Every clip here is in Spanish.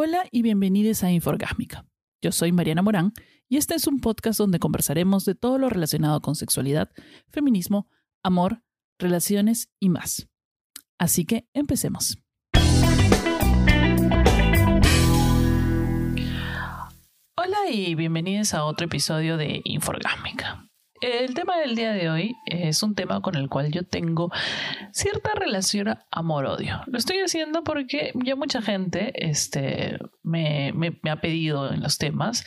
Hola y bienvenidos a Inforgásmica. Yo soy Mariana Morán y este es un podcast donde conversaremos de todo lo relacionado con sexualidad, feminismo, amor, relaciones y más. Así que empecemos. Hola y bienvenidos a otro episodio de Inforgásmica. El tema del día de hoy es un tema con el cual yo tengo cierta relación amor-odio. Lo estoy haciendo porque ya mucha gente este, me, me, ha pedido en los temas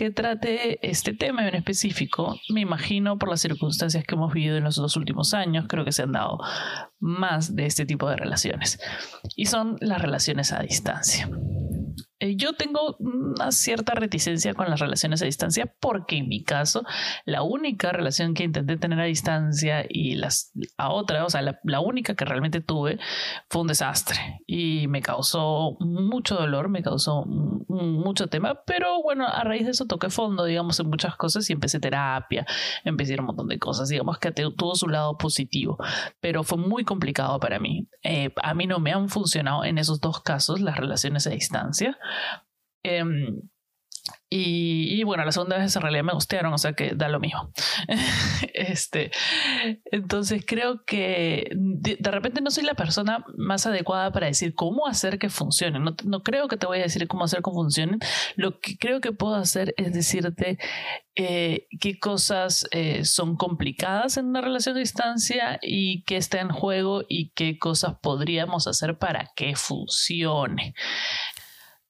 que trate este tema en específico. Me imagino por las circunstancias que hemos vivido en los dos últimos años, creo que se han dado más de este tipo de relaciones. Y son las relaciones a distancia. Eh, yo tengo una cierta reticencia con las relaciones a distancia porque en mi caso la única relación que intenté tener a distancia y las, a otra, o sea, la, única que realmente tuve fue un desastre y me causó mucho dolor, me causó mucho tema, pero bueno, a raíz de eso toqué fondo, digamos, en muchas cosas y empecé terapia, empecé un montón de cosas, digamos que tuvo su lado positivo, pero fue muy complicado para mí. Eh, a mí no me han funcionado en esos dos casos las relaciones a distancia. Em, y, bueno, la segunda vez en realidad me gustaron, o sea que da lo mismo. este, entonces creo que de, repente no soy la persona más adecuada para decir cómo hacer que funcione. No, no, creo que te voy a decir cómo hacer que funcione. Lo que creo que puedo hacer es decirte eh, qué cosas eh, son complicadas en una relación a distancia y qué está en juego y qué cosas podríamos hacer para que funcione.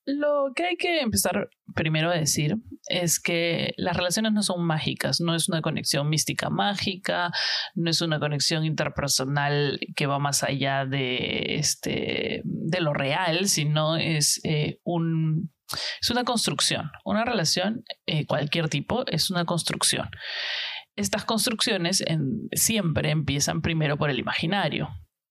Lo que hay que empezar primero a decir es que las relaciones no son mágicas, no es una conexión mística mágica, no es una conexión interpersonal que va más allá de, este, de lo real, sino es, eh, un, es una construcción. Una relación, eh, cualquier tipo, es una construcción. Estas construcciones siempre empiezan primero por el imaginario.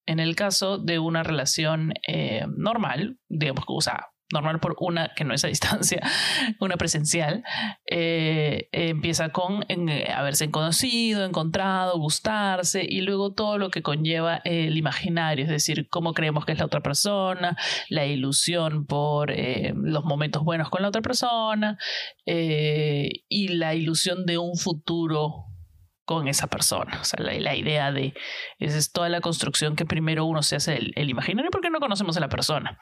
En el caso de una relación eh, normal, digamos que usa normal por una que no es a distancia, una presencial, eh, empieza con eh, haberse conocido, encontrado, gustarse y luego todo lo que conlleva el imaginario, es decir, cómo creemos que es la otra persona, la ilusión por eh, los momentos buenos con la otra persona y la ilusión de un futuro con esa persona. O sea, la, idea de, esa es toda la construcción que primero uno se hace el, imaginario porque no conocemos a la persona.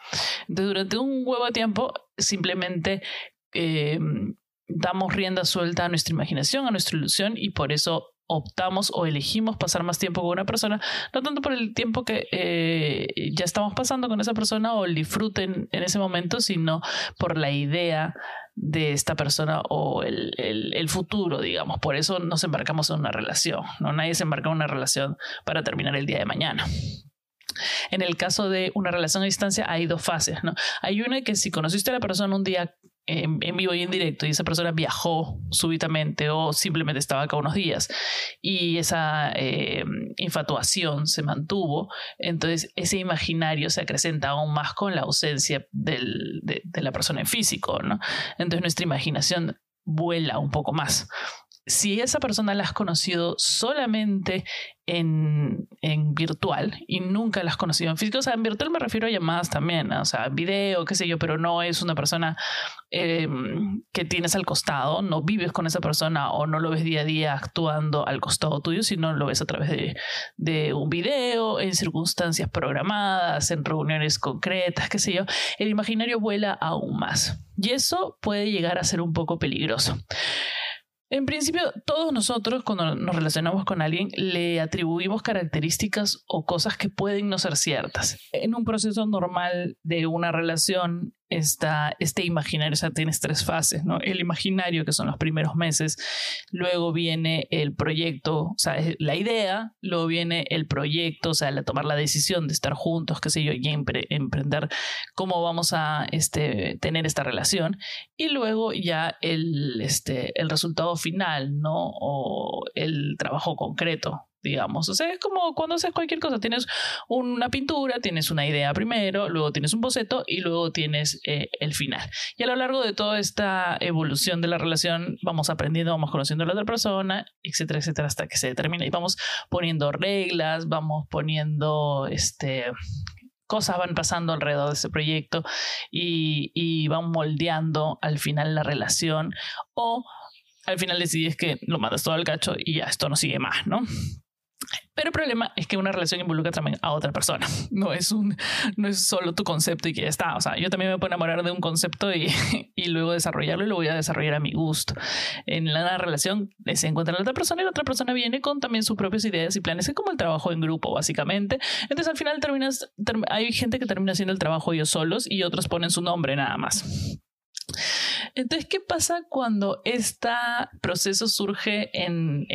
Entonces, durante un huevo de tiempo, simplemente eh, damos rienda suelta a nuestra imaginación, a nuestra ilusión y por eso optamos o elegimos pasar más tiempo con una persona, no tanto por el tiempo que eh, ya estamos pasando con esa persona o el disfruten en ese momento, sino por la idea de esta persona o el, el, futuro, digamos. Por eso nos embarcamos en una relación, ¿no? Nadie se embarca en una relación para terminar el día de mañana. En el caso de una relación a distancia hay dos fases, ¿no? Hay una que si conociste a la persona un día en, vivo y en directo y esa persona viajó súbitamente o simplemente estaba acá unos días y esa eh, infatuación se mantuvo, entonces ese imaginario se acrecenta aún más con la ausencia de, de, la persona en físico, ¿no? Entonces nuestra imaginación vuela un poco más si esa persona la has conocido solamente en, en, virtual y nunca la has conocido en físico, o sea, en virtual me refiero a llamadas también, o sea, video, qué sé yo, pero no es una persona em, que tienes al costado, no vives con esa persona o no lo ves día a día actuando al costado tuyo, sino lo ves a través de, de un video, en circunstancias programadas, en reuniones concretas, qué sé yo, el imaginario vuela aún más. Y eso puede llegar a ser un poco peligroso. En principio, todos nosotros cuando nos relacionamos con alguien le atribuimos características o cosas que pueden no ser ciertas. En un proceso normal de una relación, esta, este imaginario, o sea, tienes tres fases, ¿no? El imaginario, que son los primeros meses, luego viene el proyecto, o sea, la idea, luego viene el proyecto, o sea, el tomar la decisión de estar juntos, qué sé yo, y emprender cómo vamos a este, tener esta relación, y luego ya el, este, el resultado final, ¿no? O el trabajo concreto, digamos. O sea, es como cuando haces cualquier cosa, tienes una pintura, tienes una idea primero, luego tienes un boceto y luego tienes eh, el final. Y a lo largo de toda esta evolución de la relación vamos aprendiendo, vamos conociendo a la otra persona, etcétera, etcétera, hasta que se determina y vamos poniendo reglas, vamos poniendo este cosas van pasando alrededor de ese proyecto y, y van moldeando al final la relación o al final decides que lo mandas todo al cacho y ya esto no sigue más, ¿no? Pero el problema es que una relación involucra también a otra persona. No es, un, no es solo tu concepto y que ya está. O sea, yo también me puedo enamorar de un concepto y, y luego desarrollarlo y lo voy a desarrollar a mi gusto. En la relación se encuentra la otra persona y la otra persona viene con también sus propias ideas y planes. Es como el trabajo en grupo, básicamente. Entonces al final terminas, hay gente que termina haciendo el trabajo ellos solos y otros ponen su nombre nada más. Entonces, ¿qué pasa cuando este proceso surge en,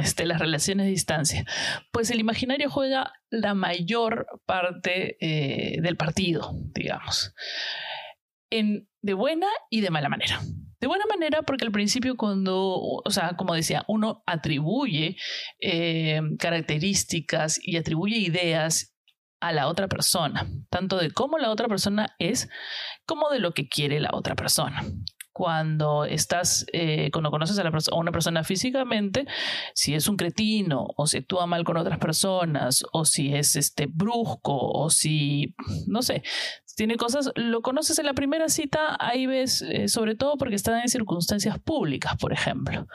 este, las relaciones de distancia? Pues el imaginario juega la mayor parte eh, del partido, digamos, en, de buena y de mala manera. De buena manera porque al principio cuando, o sea, como decía, uno atribuye eh, características y atribuye ideas a la otra persona, tanto de cómo la otra persona es como de lo que quiere la otra persona. Cuando estás, eh, cuando conoces a, la una persona físicamente, si es un cretino o si actúa mal con otras personas o si es este brusco o si, no sé, tiene cosas, lo conoces en la primera cita, ahí ves, eh, sobre todo porque están en circunstancias públicas, por ejemplo.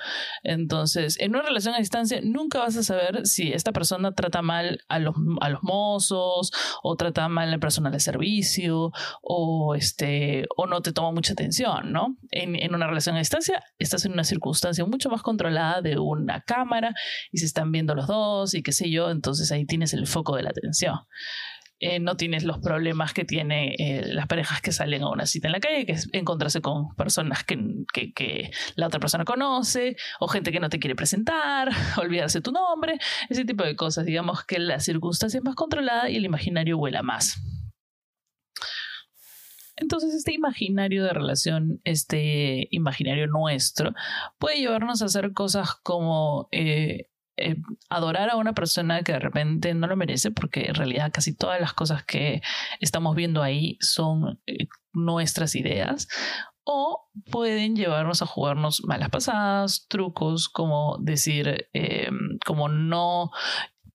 Entonces, en una relación a distancia, nunca vas a saber si esta persona trata mal a los, a los mozos o trata mal al personal de servicio o, este, o no te toma mucha atención, ¿no? En, en una relación a distancia, estás en una circunstancia mucho más controlada de una cámara y se están viendo los dos y qué sé yo, entonces ahí tienes el foco de la atención. Eh, no tienes los problemas que tienen eh, las parejas que salen a una cita en la calle, que es encontrarse con personas que, la otra persona conoce, o gente que no te quiere presentar, olvidarse tu nombre, ese tipo de cosas. Digamos que la circunstancia es más controlada y el imaginario vuela más. Entonces este imaginario de relación, este imaginario nuestro, puede llevarnos a hacer cosas como eh, eh, adorar a una persona que de repente no lo merece, porque en realidad casi todas las cosas que estamos viendo ahí son eh, nuestras ideas, o pueden llevarnos a jugarnos malas pasadas, trucos como decir, eh, como no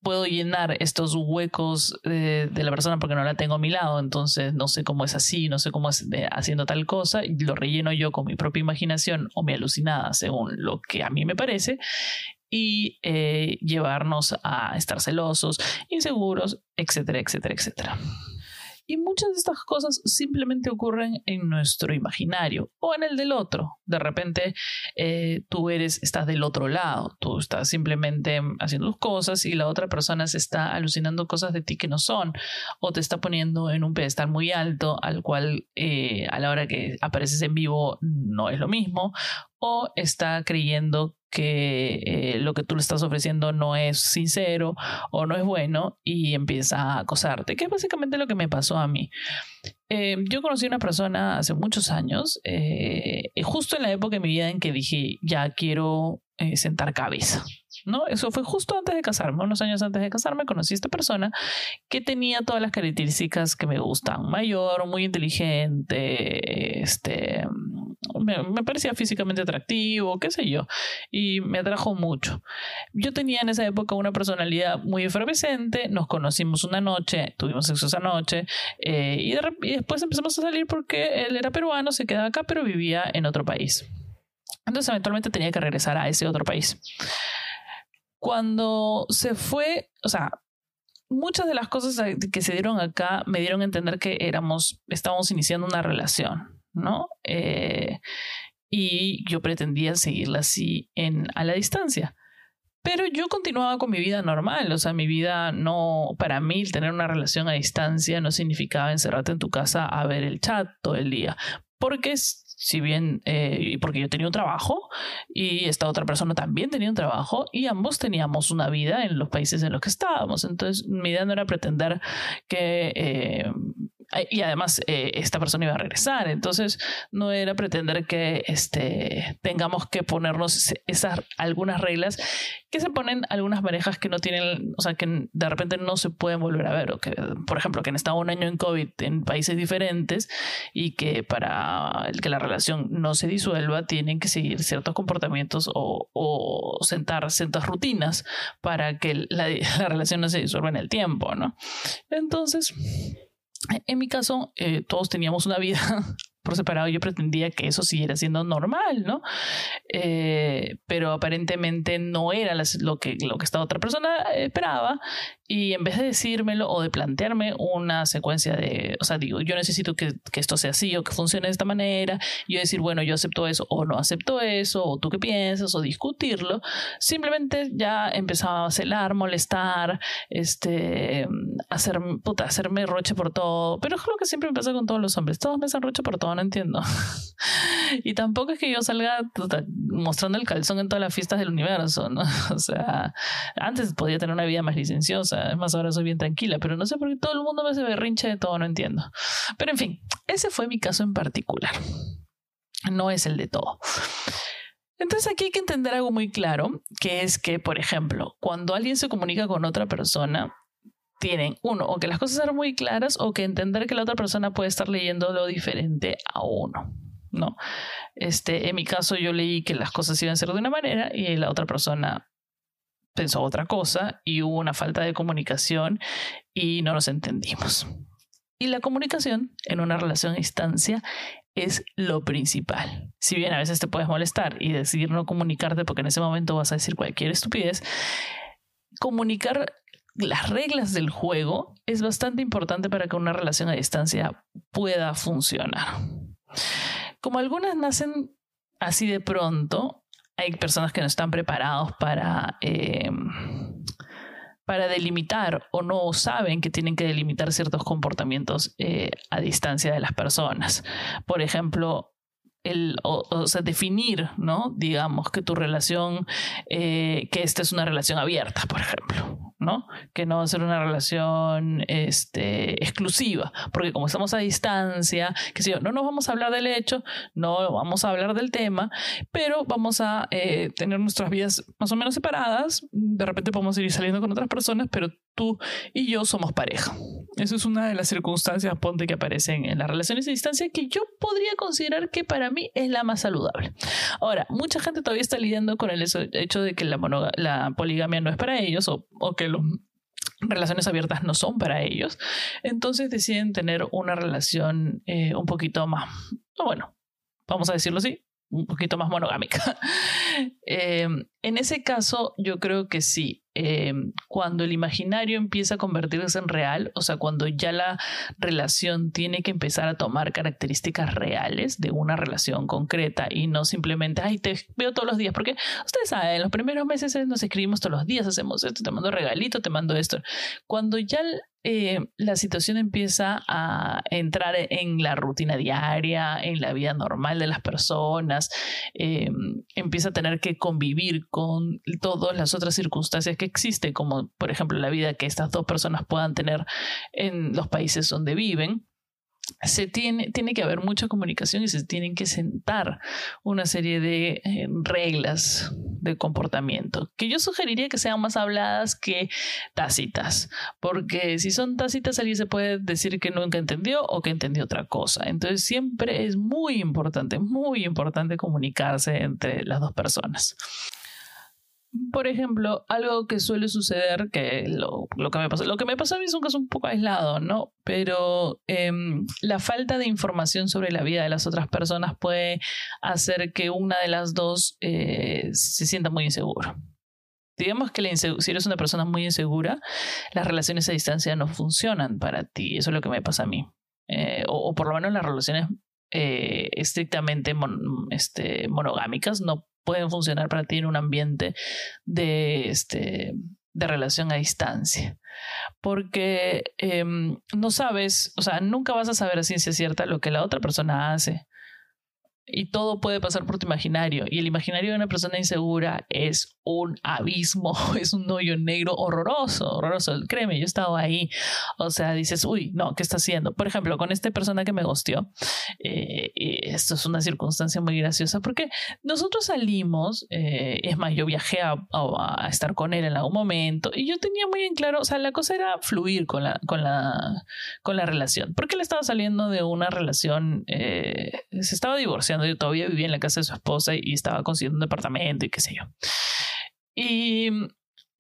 puedo llenar estos huecos de, la persona porque no la tengo a mi lado, entonces no sé cómo es así, no sé cómo es haciendo tal cosa, lo relleno yo con mi propia imaginación o mi alucinada según lo que a mí me parece, y eh, llevarnos a estar celosos, inseguros, etcétera, etcétera, etcétera. Y muchas de estas cosas simplemente ocurren en nuestro imaginario o en el del otro. De repente eh, tú eres, estás del otro lado, tú estás simplemente haciendo tus cosas y la otra persona se está alucinando cosas de ti que no son o te está poniendo en un pedestal muy alto al cual eh, a la hora que apareces en vivo no es lo mismo o está creyendo que eh, lo que tú le estás ofreciendo no es sincero o no es bueno y empieza a acosarte, que es básicamente lo que me pasó a mí. Eh, yo conocí a una persona hace muchos años, eh, justo en la época de mi vida en que dije, ya quiero sentar cabeza. ¿No? Eso fue justo antes de casarme, unos años antes de casarme, conocí a esta persona que tenía todas las características que me gustan, mayor, muy inteligente, este, me, parecía físicamente atractivo, qué sé yo, y me atrajo mucho. Yo tenía en esa época una personalidad muy efervescente, nos conocimos una noche, tuvimos sexo esa noche, eh, y, y después empezamos a salir porque él era peruano, se quedaba acá, pero vivía en otro país. Entonces eventualmente tenía que regresar a ese otro país. Cuando se fue, o sea, muchas de las cosas que se dieron acá me dieron a entender que éramos, estábamos iniciando una relación, ¿no? Eh, y yo pretendía seguirla así en, a la distancia. Pero yo continuaba con mi vida normal, o sea, mi vida no, para mí tener una relación a distancia no significaba encerrarte en tu casa a ver el chat todo el día, porque si bien, eh, porque yo tenía un trabajo y esta otra persona también tenía un trabajo y ambos teníamos una vida en los países en los que estábamos. Entonces, mi idea no era pretender que eh, y además eh, esta persona iba a regresar, entonces no era pretender que este, tengamos que ponernos esas algunas reglas que se ponen algunas parejas que no tienen, o sea, que de repente no se pueden volver a ver, o que, por ejemplo, que han estado un año en COVID en países diferentes y que para que la relación no se disuelva tienen que seguir ciertos comportamientos o, o sentar ciertas rutinas para que la, la relación no se disuelva en el tiempo, ¿no? Entonces En mi caso, eh, todos teníamos una vida por separado, yo pretendía que eso siguiera siendo normal, ¿no? Eh, pero aparentemente no era lo que, lo que esta otra persona esperaba y en vez de decírmelo o de plantearme una secuencia de, o sea, digo, yo necesito que, que, esto sea así o que funcione de esta manera, yo decir, bueno, yo acepto eso o no acepto eso, o tú qué piensas, o discutirlo, simplemente ya empezaba a celar, molestar, este, hacer, puta, hacerme roche por todo, pero es lo que siempre me pasa con todos los hombres, todos me hacen roche por todo, no entiendo. y tampoco es que yo salga mostrando el calzón en todas las fiestas del universo, ¿no? o sea, antes podía tener una vida más licenciosa es más, ahora soy bien tranquila, pero no sé por qué todo el mundo me hace berrinche de todo, no entiendo. Pero en fin, ese fue mi caso en particular. No es el de todo. Entonces aquí hay que entender algo muy claro, que es que, por ejemplo, cuando alguien se comunica con otra persona, tienen, uno, o que las cosas sean muy claras o que entender que la otra persona puede estar leyendo lo diferente a uno. ¿no? Este, en mi caso yo leí que las cosas iban a ser de una manera y la otra persona pensó otra cosa y hubo una falta de comunicación y no nos entendimos. Y la comunicación en una relación a distancia es lo principal. Si bien a veces te puedes molestar y decidir no comunicarte porque en ese momento vas a decir cualquier estupidez, comunicar las reglas del juego es bastante importante para que una relación a distancia pueda funcionar. Como algunas nacen así de pronto, hay personas que no están preparados para, eh, para delimitar o no saben que tienen que delimitar ciertos comportamientos eh, a distancia de las personas. Por ejemplo, el, o, sea, definir, ¿no? Digamos que tu relación, eh, que esta es una relación abierta, por ejemplo. ¿No? Que no va a ser una relación este, exclusiva, porque como estamos a distancia, que no nos vamos a hablar del hecho, no vamos a hablar del tema, pero vamos a eh, tener nuestras vidas más o menos separadas, de repente podemos ir saliendo con otras personas, pero tú y yo somos pareja. Eso es una de las circunstancias, ponte, que aparecen en las relaciones a distancia que yo podría considerar que para mí es la más saludable. Ahora, mucha gente todavía está lidiando con el hecho de que la, la poligamia no es para ellos o, que las relaciones abiertas no son para ellos, entonces deciden tener una relación eh, un poquito más, bueno, vamos a decirlo así, un poquito más monogámica. Eh, en ese caso, yo creo que sí. Eh, cuando el imaginario empieza a convertirse en real, o sea, cuando ya la relación tiene que empezar a tomar características reales de una relación concreta y no simplemente, ay, te veo todos los días, porque ustedes saben, en los primeros meses nos escribimos todos los días, hacemos esto, te mando regalito, te mando esto. Cuando ya eh, la situación empieza a entrar en la rutina diaria, en la vida normal de las personas, eh, empieza a tener que convivir con todas las otras circunstancias que existen, como por ejemplo la vida que estas dos personas puedan tener en los países donde viven se tiene, tiene que haber mucha comunicación y se tienen que sentar una serie de eh, reglas de comportamiento que yo sugeriría que sean más habladas que tácitas, porque si son tácitas alguien se puede decir que nunca entendió o que entendió otra cosa. Entonces siempre es muy importante, muy importante comunicarse entre las dos personas. Por ejemplo, algo que suele suceder, que lo, que me pasó, lo que me pasó a mí es un caso un poco aislado, ¿no? Pero em, la falta de información sobre la vida de las otras personas puede hacer que una de las dos eh, se sienta muy insegura. Digamos que si eres una persona muy insegura, las relaciones a distancia no funcionan para ti. Eso es lo que me pasa a mí. Eh, o, por lo menos las relaciones eh, estrictamente este, monogámicas no pueden funcionar para ti en un ambiente de, este, de relación a distancia. Porque em, no sabes, o sea, nunca vas a saber a ciencia cierta lo que la otra persona hace y todo puede pasar por tu imaginario. Y el imaginario de una persona insegura es un abismo, es un hoyo negro horroroso, horroroso. Créeme, yo he estado ahí. O sea, dices, uy, no, ¿qué está haciendo? Por ejemplo, con esta persona que me gosteó, eh, esto es una circunstancia muy graciosa porque nosotros salimos, eh, es más, yo viajé a, estar con él en algún momento y yo tenía muy en claro, o sea, la cosa era fluir con la, con la, con la relación. Porque él estaba saliendo de una relación, eh, se estaba divorciando yo todavía vivía en la casa de su esposa y estaba consiguiendo un departamento y qué sé yo. Y,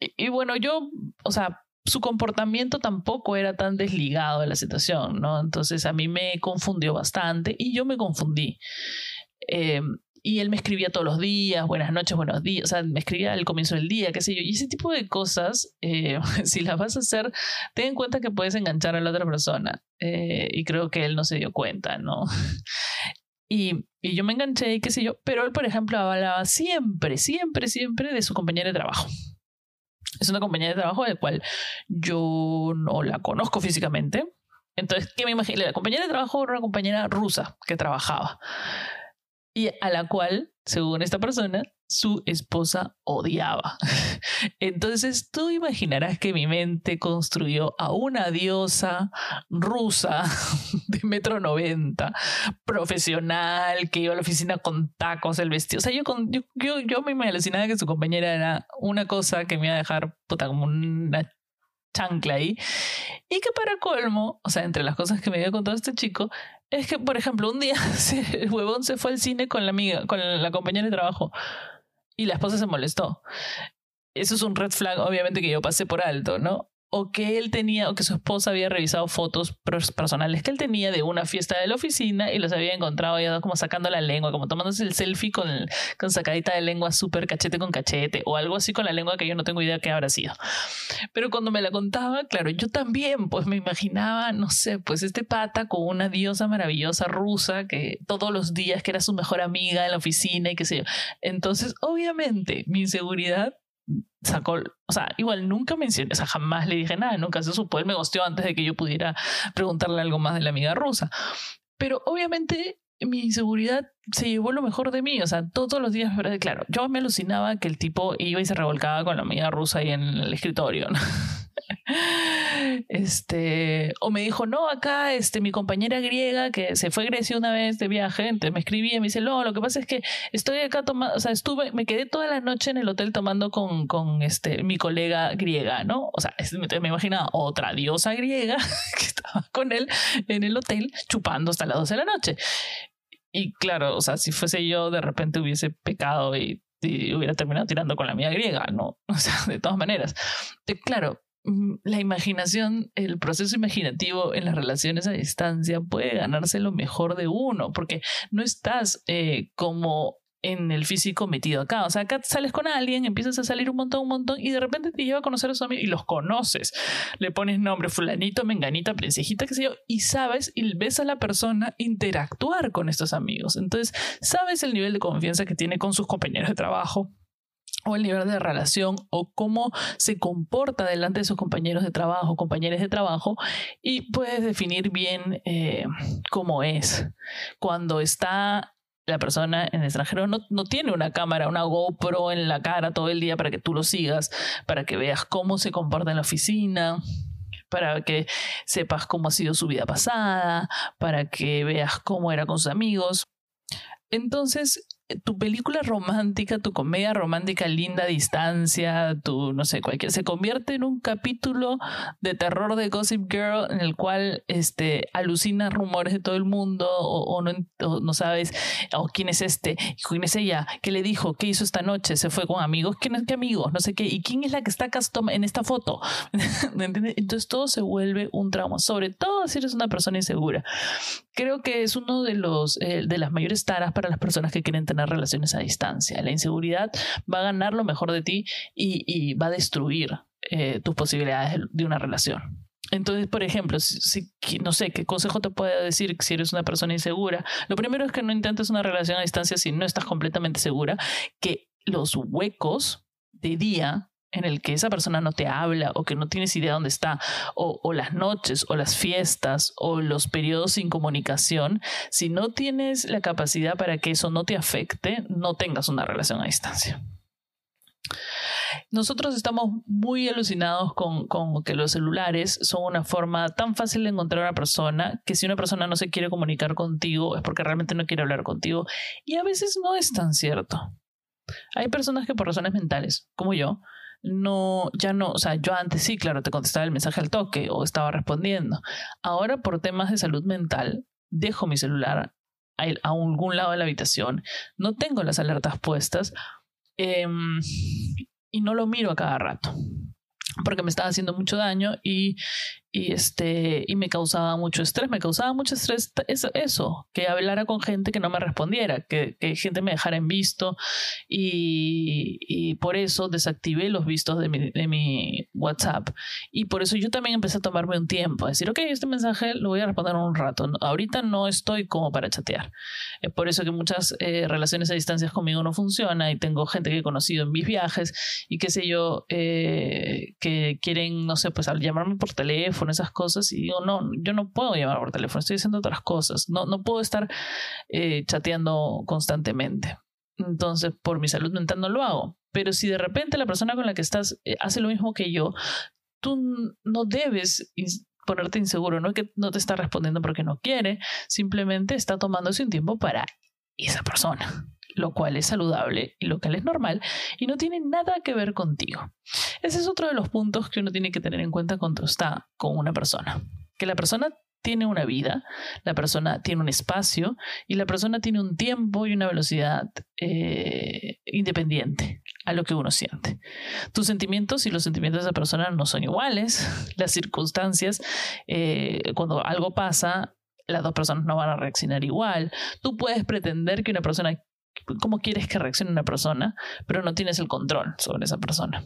y bueno, yo, o sea, su comportamiento tampoco era tan desligado de la situación, ¿no? Entonces a mí me confundió bastante y yo me confundí. Em, y él me escribía todos los días, buenas noches, buenos días, o sea, me escribía al comienzo del día, qué sé yo. Y ese tipo de cosas, eh, si las vas a hacer, ten en cuenta que puedes enganchar a la otra persona. Eh, y creo que él no se dio cuenta, ¿no? Y, yo me enganché y qué sé yo, pero él, por ejemplo, hablaba siempre, siempre, siempre de su compañera de trabajo. Es una compañera de trabajo de cual yo no la conozco físicamente. Entonces, ¿qué me imagino? La compañera de trabajo era una compañera rusa que trabajaba y a la cual, según esta persona, su esposa odiaba. Entonces tú imaginarás que mi mente construyó a una diosa rusa de metro noventa, profesional, que iba a la oficina con tacos, el vestido. O sea, yo, yo, yo, yo me imaginaba que su compañera era una cosa que me iba a dejar puta como una chancla ahí. Y que para colmo, o sea, entre las cosas que me dio con todo este chico, es que, por ejemplo, un día el huevón se fue al cine con la amiga, con la compañera de trabajo. Y la esposa se molestó. Eso es un red flag, obviamente, que yo pasé por alto, ¿no? O que él tenía, o que su esposa había revisado fotos personales que él tenía de una fiesta de la oficina y los había encontrado ya como sacando la lengua, como tomándose el selfie con, con sacadita de lengua súper cachete con cachete o algo así con la lengua que yo no tengo idea qué habrá sido. Pero cuando me la contaba, claro, yo también pues me imaginaba, no sé, pues este pata con una diosa maravillosa rusa que todos los días que era su mejor amiga en la oficina y qué sé yo. Entonces, obviamente, mi inseguridad sacó, o sea, igual nunca mencioné, o sea, jamás le dije nada, nunca se supo, él me gosteó antes de que yo pudiera preguntarle algo más de la amiga rusa. Pero obviamente mi inseguridad se llevó lo mejor de mí, o sea, todos los días, claro, yo me alucinaba que el tipo iba y se revolcaba con la amiga rusa ahí en el escritorio, ¿no? Este, o me dijo, no, acá este, mi compañera griega que se fue a Grecia una vez de viaje, me escribía y me dice, no, lo que pasa es que estoy acá tomando, o sea, estuve, me quedé toda la noche en el hotel tomando con, con este, mi colega griega, ¿no? O sea, me imaginaba otra diosa griega que estaba con él en el hotel chupando hasta las 12 de la noche. Y claro, o sea, si fuese yo, de repente hubiese pecado y, hubiera terminado tirando con la mía griega, ¿no? O sea, de todas maneras. Claro, la imaginación, el proceso imaginativo en las relaciones a distancia puede ganarse lo mejor de uno, porque no estás eh, como en el físico metido acá. O sea, acá sales con alguien, empiezas a salir un montón, un montón, y de repente te lleva a conocer a sus amigos y los conoces. Le pones nombre, fulanito, menganita, princesita, qué sé yo, y sabes y ves a la persona interactuar con estos amigos. Entonces, sabes el nivel de confianza que tiene con sus compañeros de trabajo, o el nivel de relación o cómo se comporta delante de sus compañeros de trabajo, compañeros de trabajo, y puedes definir bien eh, cómo es. Cuando está la persona en el extranjero no, no, tiene una cámara, una GoPro en la cara todo el día para que tú lo sigas, para que veas cómo se comporta en la oficina, para que sepas cómo ha sido su vida pasada, para que veas cómo era con sus amigos. Entonces, tu película romántica, tu comedia romántica linda distancia, tu, no sé, cualquier, se convierte en un capítulo de terror de Gossip Girl en el cual este, alucina rumores de todo el mundo o, no, no, sabes o quién es este, quién es ella, qué le dijo, qué hizo esta noche, se fue con amigos, quién es qué amigos, no sé qué, y quién es la que está custom en esta foto. Entonces todo se vuelve un trauma, sobre todo si eres una persona insegura. Creo que es uno de los eh, de las mayores taras para las personas que quieren tener relaciones a distancia. La inseguridad va a ganar lo mejor de ti y, va a destruir eh, tus posibilidades de una relación. Entonces, por ejemplo, si, no sé qué consejo te puedo decir si eres una persona insegura. Lo primero es que no intentes una relación a distancia si no estás completamente segura que los huecos de día en el que esa persona no te habla o que no tienes idea dónde está, o, las noches o las fiestas o los periodos sin comunicación, si no tienes la capacidad para que eso no te afecte, no tengas una relación a distancia. Nosotros estamos muy alucinados con, con, que los celulares son una forma tan fácil de encontrar a una persona que si una persona no se quiere comunicar contigo es porque realmente no quiere hablar contigo. Y a veces no es tan cierto. Hay personas que por razones mentales, como yo, no, ya no, o sea, yo antes sí, claro, te contestaba el mensaje al toque o estaba respondiendo. Ahora por temas de salud mental, dejo mi celular a, algún lado de la habitación, no tengo las alertas puestas em, y no lo miro a cada rato. porque me estaba haciendo mucho daño y, y, este, y me causaba mucho estrés. Me causaba mucho estrés eso, eso que hablara con gente que no me respondiera, que, que gente me dejara en visto y, y, por eso desactivé los vistos de mi, de mi WhatsApp. Y por eso yo también empecé a tomarme un tiempo, a decir, ok, este mensaje lo voy a responder un rato. Ahorita no estoy como para chatear. Es por eso que muchas eh, relaciones a distancias conmigo no funcionan y tengo gente que he conocido en mis viajes y qué sé yo, eh, que quieren, no sé, pues llamarme por teléfono esas cosas, y digo, no, yo no puedo llamar por teléfono, estoy haciendo otras cosas, no, no puedo estar eh, chateando constantemente. Entonces, por mi salud mental no lo hago. Pero si de repente la persona con la que estás eh, hace lo mismo que yo, tú no debes ponerte inseguro, no es que no te está respondiendo porque no quiere, simplemente está tomándose un tiempo para esa persona lo cual es saludable y lo cual es normal y no tiene nada que ver contigo. Ese es otro de los puntos que uno tiene que tener en cuenta cuando está con una persona. Que la persona tiene una vida, la persona tiene un espacio y la persona tiene un tiempo y una velocidad eh, independiente a lo que uno siente. Tus sentimientos y los sentimientos de esa persona no son iguales. Las circunstancias, eh, cuando algo pasa, las dos personas no van a reaccionar igual. Tú puedes pretender que una persona cómo quieres que reaccione una persona, pero no tienes el control sobre esa persona.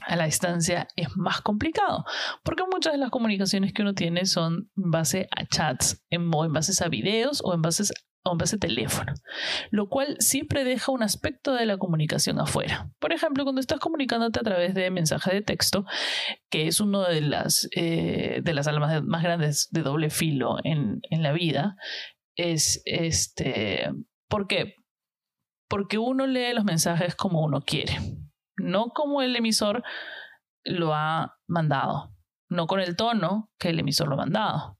A la distancia es más complicado, porque muchas de las comunicaciones que uno tiene son en base a chats, en, o en base a videos o en base o en base a teléfono, lo cual siempre deja un aspecto de la comunicación afuera. Por ejemplo, cuando estás comunicándote a través de mensaje de texto, que es una de las, eh, de las almas más grandes de doble filo en, en la vida, es este, ¿por qué? porque uno lee los mensajes como uno quiere, no como el emisor lo ha mandado, no con el tono que el emisor lo ha mandado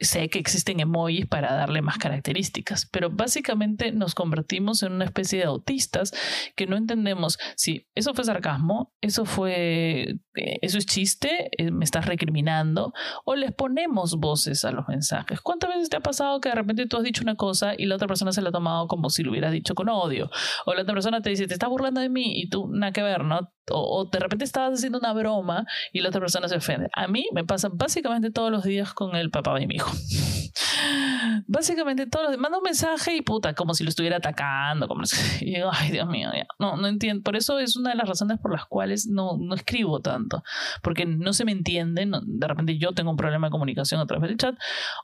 sé que existen emojis para darle más características, pero básicamente nos convertimos en una especie de autistas que no entendemos si eso fue sarcasmo, eso fue, eh, eso es chiste, eh, me estás recriminando, o les ponemos voces a los mensajes. ¿Cuántas veces te ha pasado que de repente tú has dicho una cosa y la otra persona se la ha tomado como si lo hubieras dicho con odio? O la otra persona te dice, te estás burlando de mí y tú, nada que ver, ¿no? O, de repente estabas haciendo una broma y la otra persona se ofende. A mí me pasa básicamente todos los días con el papá de mi hijo. Básicamente todos los días. Manda un mensaje y puta, como si lo estuviera atacando. Como y digo, ay, Dios mío, ya. No, no entiendo. Por eso es una de las razones por las cuales no, no escribo tanto. Porque no se me entiende. de repente yo tengo un problema de comunicación a través del chat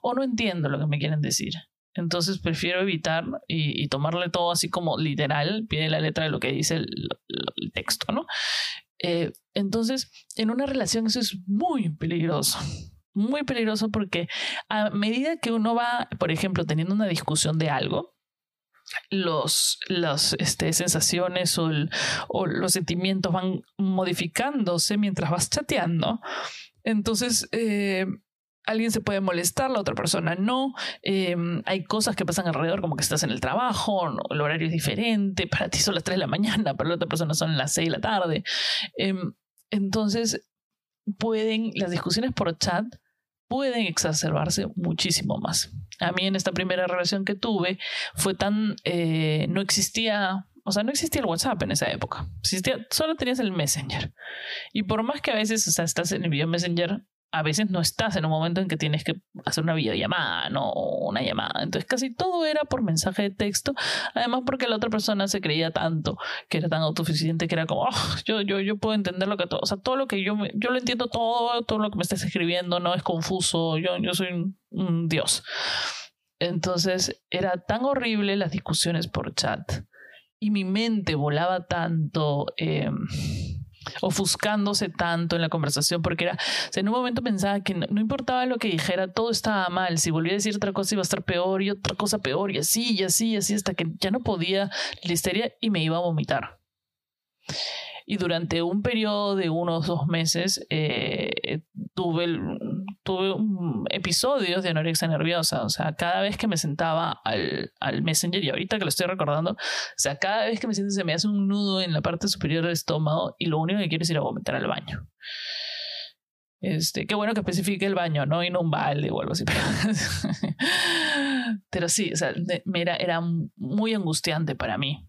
o no entiendo lo que me quieren decir. Entonces prefiero evitar y, tomarle todo así como literal, pide la letra de lo que dice el, texto, ¿no? Eh, entonces, en una relación eso es muy peligroso. Muy peligroso porque a medida que uno va, por ejemplo, teniendo una discusión de algo, los, las este, sensaciones o, los sentimientos van modificándose mientras vas chateando. Entonces, eh, alguien se puede molestar, la otra persona no. Em, hay cosas que pasan alrededor, como que estás en el trabajo, el horario es diferente, para ti son las 3 de la mañana, para la otra persona son las 6 de la tarde. Em, entonces, pueden, las discusiones por chat pueden exacerbarse muchísimo más. A mí en esta primera relación que tuve fue tan, eh, no existía o sea, no existía el WhatsApp en esa época. Existía, solo tenías el Messenger. Y por más que a veces, o sea, estás en el video Messenger a veces no estás en un momento en que tienes que hacer una videollamada, no una llamada. Entonces casi todo era por mensaje de texto, además porque la otra persona se creía tanto, que era tan autosuficiente, que era como, oh, yo, yo, yo puedo entender lo que todo, o sea, todo lo que yo, yo lo entiendo todo, todo lo que me estás escribiendo no es confuso, yo, yo soy un, dios. Entonces era tan horrible las discusiones por chat y mi mente volaba tanto. Eh, ofuscándose tanto en la conversación, porque era, en un momento pensaba que no, importaba lo que dijera, todo estaba mal, si volvía a decir otra cosa iba a estar peor y otra cosa peor y así y así y así hasta que ya no podía la histeria y me iba a vomitar. Y durante un periodo de unos dos meses eh, tuve, tuve episodios de anorexia nerviosa. O sea, cada vez que me sentaba al, al, Messenger, y ahorita que lo estoy recordando, o sea, cada vez que me siento se me hace un nudo en la parte superior del estómago y lo único que quiero es ir a vomitar al baño. Este, qué bueno que especifique el baño, ¿no? Y no un balde o algo así. Pero, sí, o sea, era, era muy angustiante para mí.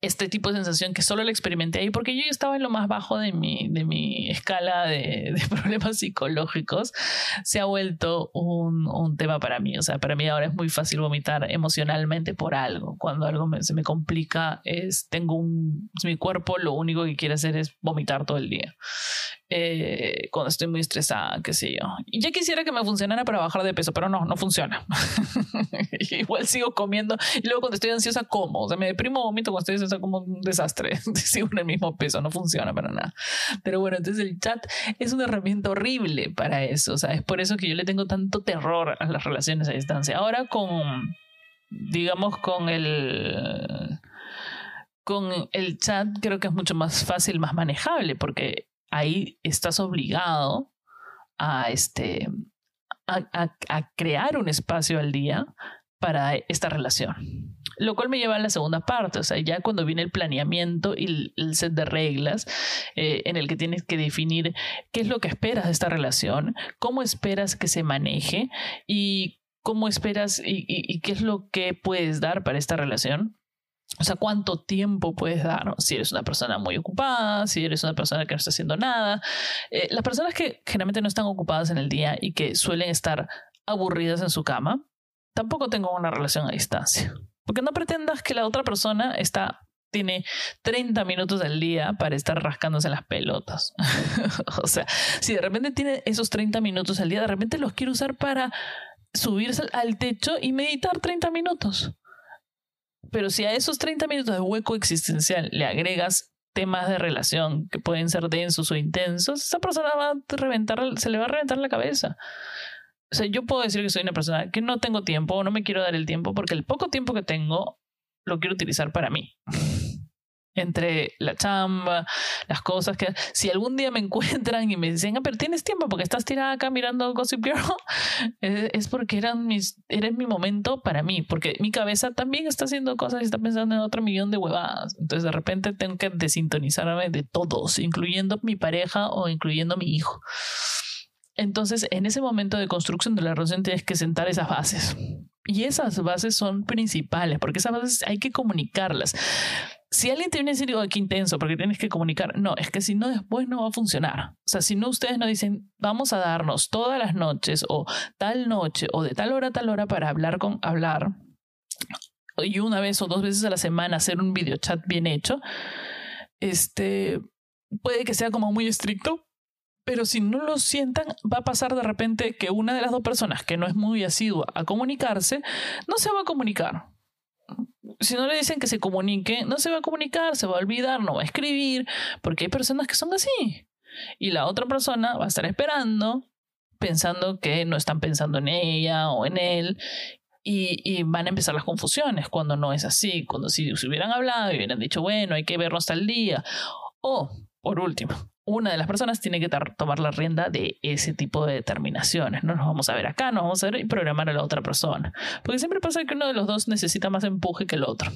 Este tipo de sensación que solo la experimenté ahí porque yo estaba en lo más bajo de mi, de mi escala de, de problemas psicológicos, se ha vuelto un, un, tema para mí. O sea, para mí ahora es muy fácil vomitar emocionalmente por algo. Cuando algo se me complica, es, tengo un, mi cuerpo lo único que quiere hacer es vomitar todo el día. Eh, cuando estoy muy estresada, qué sé yo. Y ya quisiera que me funcionara para bajar de peso, pero no, no funciona. Igual sigo comiendo y luego cuando estoy ansiosa como, o sea, me deprimo, vomito cuando estoy ansiosa como un desastre. sigo en el mismo peso, no funciona para nada. Pero bueno, entonces el chat es una herramienta horrible para eso, o sea, es por eso que yo le tengo tanto terror a las relaciones a distancia. Ahora con, digamos, con el con el chat creo que es mucho más fácil, más manejable, porque ahí estás obligado a, este, a, crear un espacio al día para esta relación. Lo cual me lleva a la segunda parte, o sea, ya cuando viene el planeamiento y el, set de reglas eh, en el que tienes que definir qué es lo que esperas de esta relación, cómo esperas que se maneje y cómo esperas y qué es lo que puedes dar para esta relación. O sea, cuánto tiempo puedes dar, si eres una persona muy ocupada, si eres una persona que no está haciendo nada. Eh, las personas que generalmente no están ocupadas en el día y que suelen estar aburridas en su cama, tampoco tengo una relación a distancia. Porque no pretendas que la otra persona está, tiene 30 minutos al día para estar rascándose las pelotas. o sea, si de repente tiene esos 30 minutos al día, de repente los quiere usar para subirse al techo y meditar 30 minutos. Pero si a esos 30 minutos de hueco existencial le agregas temas de relación que pueden ser densos o intensos, esa persona va a reventar, se le va a reventar la cabeza. O sea, yo puedo decir que soy una persona que no tengo tiempo o no me quiero dar el tiempo porque el poco tiempo que tengo lo quiero utilizar para mí entre la chamba, las cosas que si algún día me encuentran y me dicen, ah, pero tienes tiempo porque estás tirada acá mirando Gossip Girl, es porque eran mis, era mi momento para mí, porque mi cabeza también está haciendo cosas y está pensando en otro millón de huevadas. Entonces de repente tengo que desintonizarme de todos, incluyendo mi pareja o incluyendo mi hijo. Entonces, en ese momento de construcción de la relación tienes que sentar esas bases. Y esas bases son principales, porque esas bases hay que comunicarlas si alguien te viene a decir, digo, qué intenso, porque tienes que comunicar, no, es que si no, después no va a funcionar. O sea, si no, ustedes no dicen, vamos a darnos todas las noches o tal noche o de tal hora a tal hora para hablar con hablar, y una vez o dos veces a la semana hacer un video chat bien hecho, este, puede que sea como muy estricto, pero si no lo sientan, va a pasar de repente que una de las dos personas que no es muy asidua a comunicarse, no se va a comunicar si no le dicen que se comunique, no se va a comunicar, se va a olvidar, no va a escribir, porque hay personas que son así. Y la otra persona va a estar esperando, pensando que no están pensando en ella o en él, y, van a empezar las confusiones cuando no es así, cuando si se hubieran hablado y hubieran dicho, bueno, hay que vernos tal día. O, por último, una de las personas tiene que tomar la rienda de ese tipo de determinaciones. No nos vamos a ver acá, nos vamos a ver y programar a la otra persona. Porque siempre pasa que uno de los dos necesita más empuje que el otro.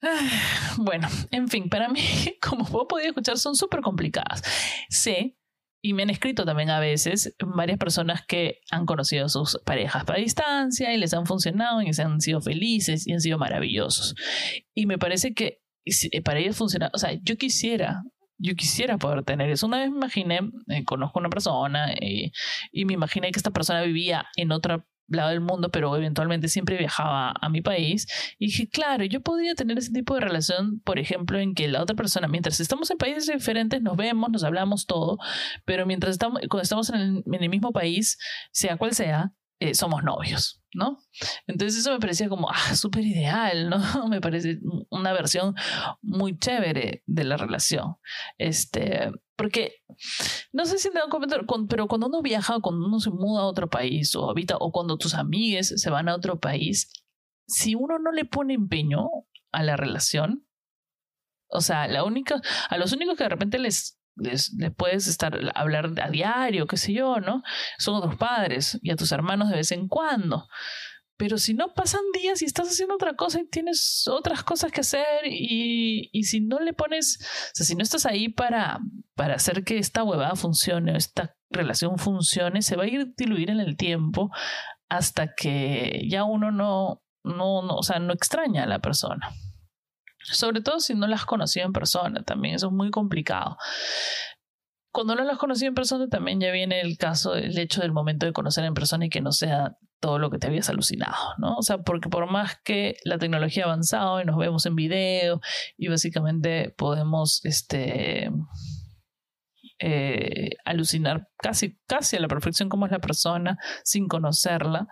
Bueno, en fin, para mí, como vos podéis escuchar, son súper complicadas. Sé, y me han escrito también a veces, varias personas que han conocido a sus parejas para distancia y les han funcionado y se han sido felices y han sido maravillosos. Y me parece que para ellos funciona, o sea, yo quisiera yo quisiera poder tener eso. Una vez me imaginé, eh, conozco a una persona eh, y me imaginé que esta persona vivía en otro lado del mundo, pero eventualmente siempre viajaba a mi país. Y dije, claro, yo podría tener ese tipo de relación, por ejemplo, en que la otra persona, mientras estamos en países diferentes, nos vemos, nos hablamos todo, pero mientras estamos, cuando estamos en el, en el mismo país, sea cual sea, eh, somos novios, ¿no? Entonces eso me parecía como, ah, súper ideal, ¿no? Me parece una versión muy chévere de la relación. Este, porque, no sé si te dan comentar, pero cuando uno viaja, cuando uno se muda a otro país o habita, o cuando tus amigues se van a otro país, si uno no le pone empeño a la relación, o sea, la única, a los únicos que de repente les les, puedes estar hablar a diario, qué sé yo, ¿no? Son otros padres y a tus hermanos de vez en cuando. Pero si no pasan días y estás haciendo otra cosa y tienes otras cosas que hacer y, y si no le pones, o sea, si no estás ahí para, para hacer que esta huevada funcione o esta relación funcione, se va a ir diluir en el tiempo hasta que ya uno no, no, no, o sea, no extraña a la persona. Sobre todo si no las has conocido en persona, también eso es muy complicado. Cuando no las has conocido en persona, también ya viene el caso, el hecho del momento de conocer en persona y que no sea todo lo que te habías alucinado, ¿no? O sea, porque por más que la tecnología ha avanzado y nos vemos en video y básicamente podemos, este, eh, alucinar casi, casi a la perfección cómo es la persona sin conocerla.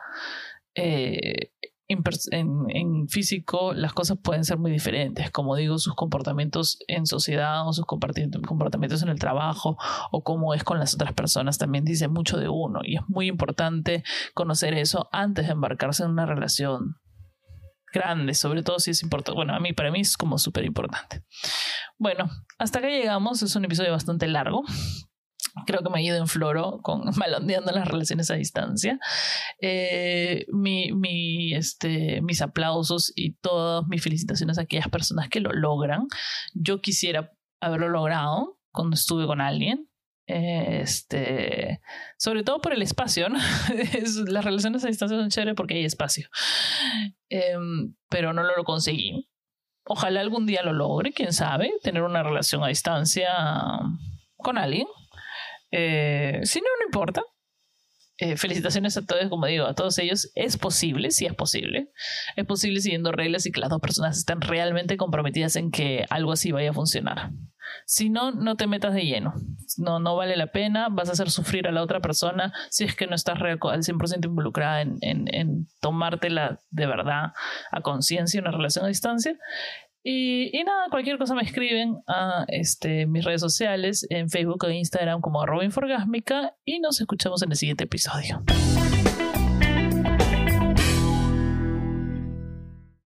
Eh, en, físico las cosas pueden ser muy diferentes, como digo, sus comportamientos en sociedad o sus comportamientos en el trabajo o cómo es con las otras personas también dice mucho de uno y es muy importante conocer eso antes de embarcarse en una relación grande, sobre todo si es importante. Bueno, a mí, para mí es como súper importante. Bueno, hasta acá llegamos, es un episodio bastante largo, creo que me he ido en floro con malondeando las relaciones a distancia. Eh, mi, mi, este, mis aplausos y todas mis felicitaciones a aquellas personas que lo logran. Yo quisiera haberlo logrado cuando estuve con alguien. Este, sobre todo por el espacio, ¿no? las relaciones a distancia son chéveres porque hay espacio. Em, pero no lo conseguí. Ojalá algún día lo logre, quién sabe, tener una relación a distancia con alguien. Eh, si no, no importa. Eh, felicitaciones a todos, como digo, a todos ellos. Es posible, sí es posible. Es posible siguiendo reglas y que las dos personas estén realmente comprometidas en que algo así vaya a funcionar. Si no, no te metas de lleno. No, no vale la pena. Vas a hacer sufrir a la otra persona si es que no estás al 100% involucrada en, en, en tomártela de verdad a conciencia una relación a distancia. Y, nada, cualquier cosa me escriben a este, mis redes sociales, en Facebook o Instagram como arroba inforgásmica y nos escuchamos en el siguiente episodio.